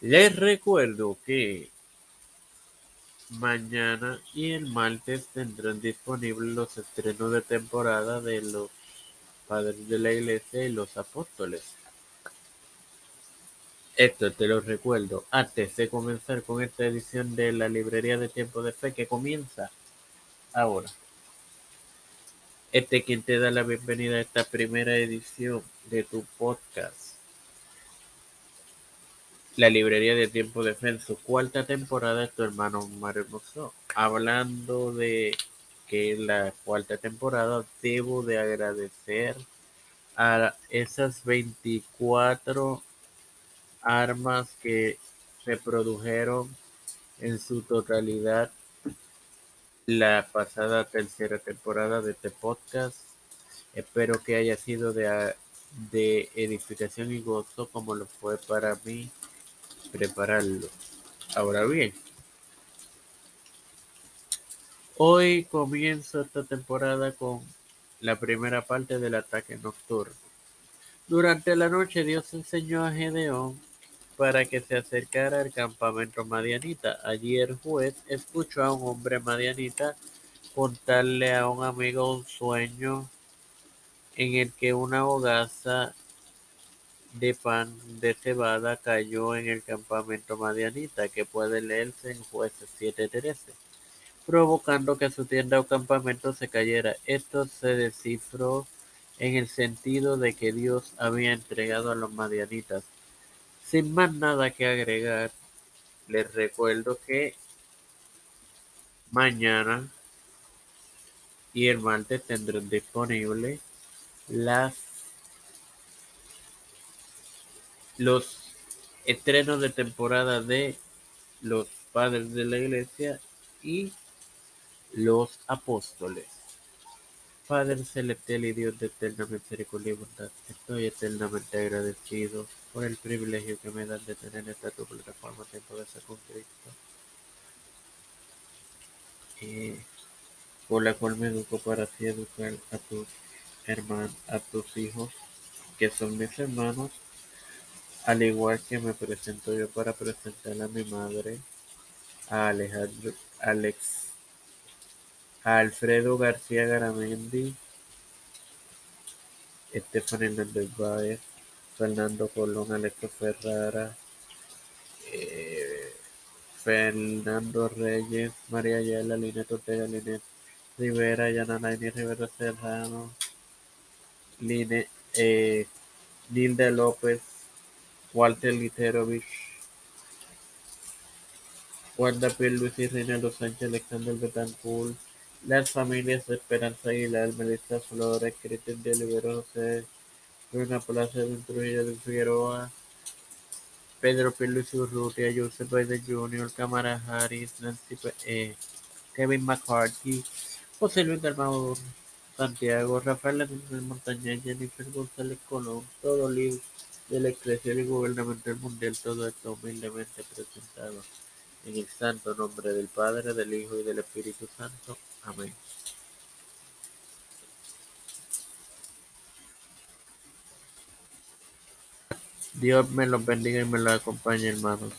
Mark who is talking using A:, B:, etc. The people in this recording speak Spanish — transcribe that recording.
A: Les recuerdo que mañana y el martes tendrán disponibles los estrenos de temporada de Los Padres de la Iglesia y Los Apóstoles. Esto te lo recuerdo antes de comenzar con esta edición de la Librería de Tiempo de Fe que comienza ahora. Este quien te da la bienvenida a esta primera edición de tu podcast. La Librería de Tiempo de en su cuarta temporada es tu hermano Mario. Hablando de que la cuarta temporada debo de agradecer a esas 24 armas que se produjeron en su totalidad la pasada tercera temporada de este podcast. Espero que haya sido de, de edificación y gozo como lo fue para mí prepararlo. Ahora bien, hoy comienzo esta temporada con la primera parte del ataque nocturno. Durante la noche Dios enseñó a Gedeón para que se acercara al campamento madianita. Allí el juez escuchó a un hombre madianita contarle a un amigo un sueño en el que una hogaza de pan de cebada cayó en el campamento madianita, que puede leerse en Jueces 7.13, provocando que su tienda o campamento se cayera. Esto se descifró en el sentido de que Dios había entregado a los madianitas sin más nada que agregar, les recuerdo que mañana y el martes tendrán disponible las los estrenos de temporada de los padres de la iglesia y los apóstoles. Padre celestial y Dios de eterna misericordia y bondad, estoy eternamente agradecido por el privilegio que me dan de tener esta tu plataforma ser con Cristo, y por la cual me educo para así educar a tus hermanos, a tus hijos, que son mis hermanos, al igual que me presento yo para presentar a mi madre, a Alejandro, Alex Alfredo García Garamendi, Estefan Hernández Báez, Fernando Colón, Alejo Ferrara, eh, Fernando Reyes, María Ayala, Linet Ortega, Linet Rivera, Yananaini Rivera Serrano, Line, eh, Nilda López, Walter Literovich, Wanda Luis y Reinaldo Sánchez, Alexander Betancourt, las familias Esperanza Aguilar, Melissa Flores, Cristian de Olivero, José Bruna de Trujillo de Figueroa, Pedro Pierluisi Urrutia, Joseph Biden Jr., Cámara Harris, Nancy, eh, Kevin McCarthy, José Luis Dalmau Santiago, Rafael Montaña, Jennifer González Colón, todo líder de la Iglesia y Gubernamental Mundial, todo esto humildemente presentado en el santo nombre del Padre, del Hijo y del Espíritu Santo. Amén. Dios me los bendiga y me los acompañe, hermanos.